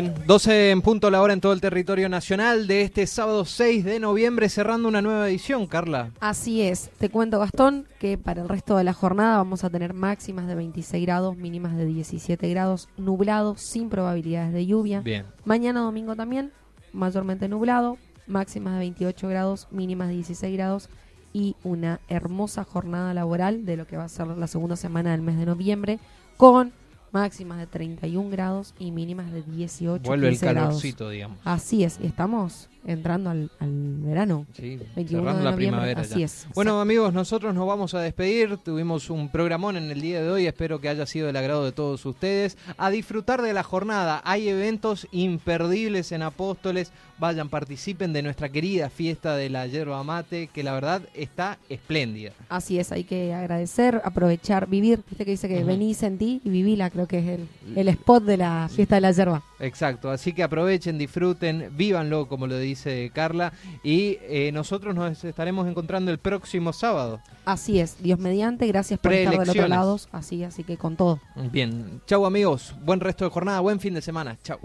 Bien, 12 en punto la hora en todo el territorio nacional de este sábado 6 de noviembre, cerrando una nueva edición, Carla. Así es, te cuento Gastón que para el resto de la jornada vamos a tener máximas de 26 grados, mínimas de 17 grados, nublado, sin probabilidades de lluvia. Bien. Mañana domingo también, mayormente nublado, máximas de 28 grados, mínimas de 16 grados y una hermosa jornada laboral de lo que va a ser la segunda semana del mes de noviembre con máximas de 31 grados y mínimas de 18 Vuelve el 15 grados. calorcito, digamos. Así es, estamos entrando al, al verano. Sí, 21 cerrando la primavera. así ya. es, Bueno, amigos, nosotros nos vamos a despedir. Tuvimos un programón en el día de hoy. Espero que haya sido del agrado de todos ustedes. A disfrutar de la jornada. Hay eventos imperdibles en Apóstoles. Vayan, participen de nuestra querida fiesta de la yerba mate, que la verdad está espléndida. Así es, hay que agradecer, aprovechar, vivir. Viste que dice que Ujú. venís en ti y vivila, creo que es el, el spot de la fiesta de la yerba. Exacto, así que aprovechen, disfruten, vívanlo, como lo dice Carla. Y eh, nosotros nos estaremos encontrando el próximo sábado. Así es, Dios mediante, gracias por estar del otro Preelecciones. lado. Así, así que con todo. Bien, chau amigos, buen resto de jornada, buen fin de semana, chau.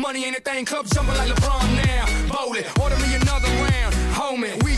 Money ain't a thing. Club jumping like LeBron now. Bowl it, order me another round. Homie, we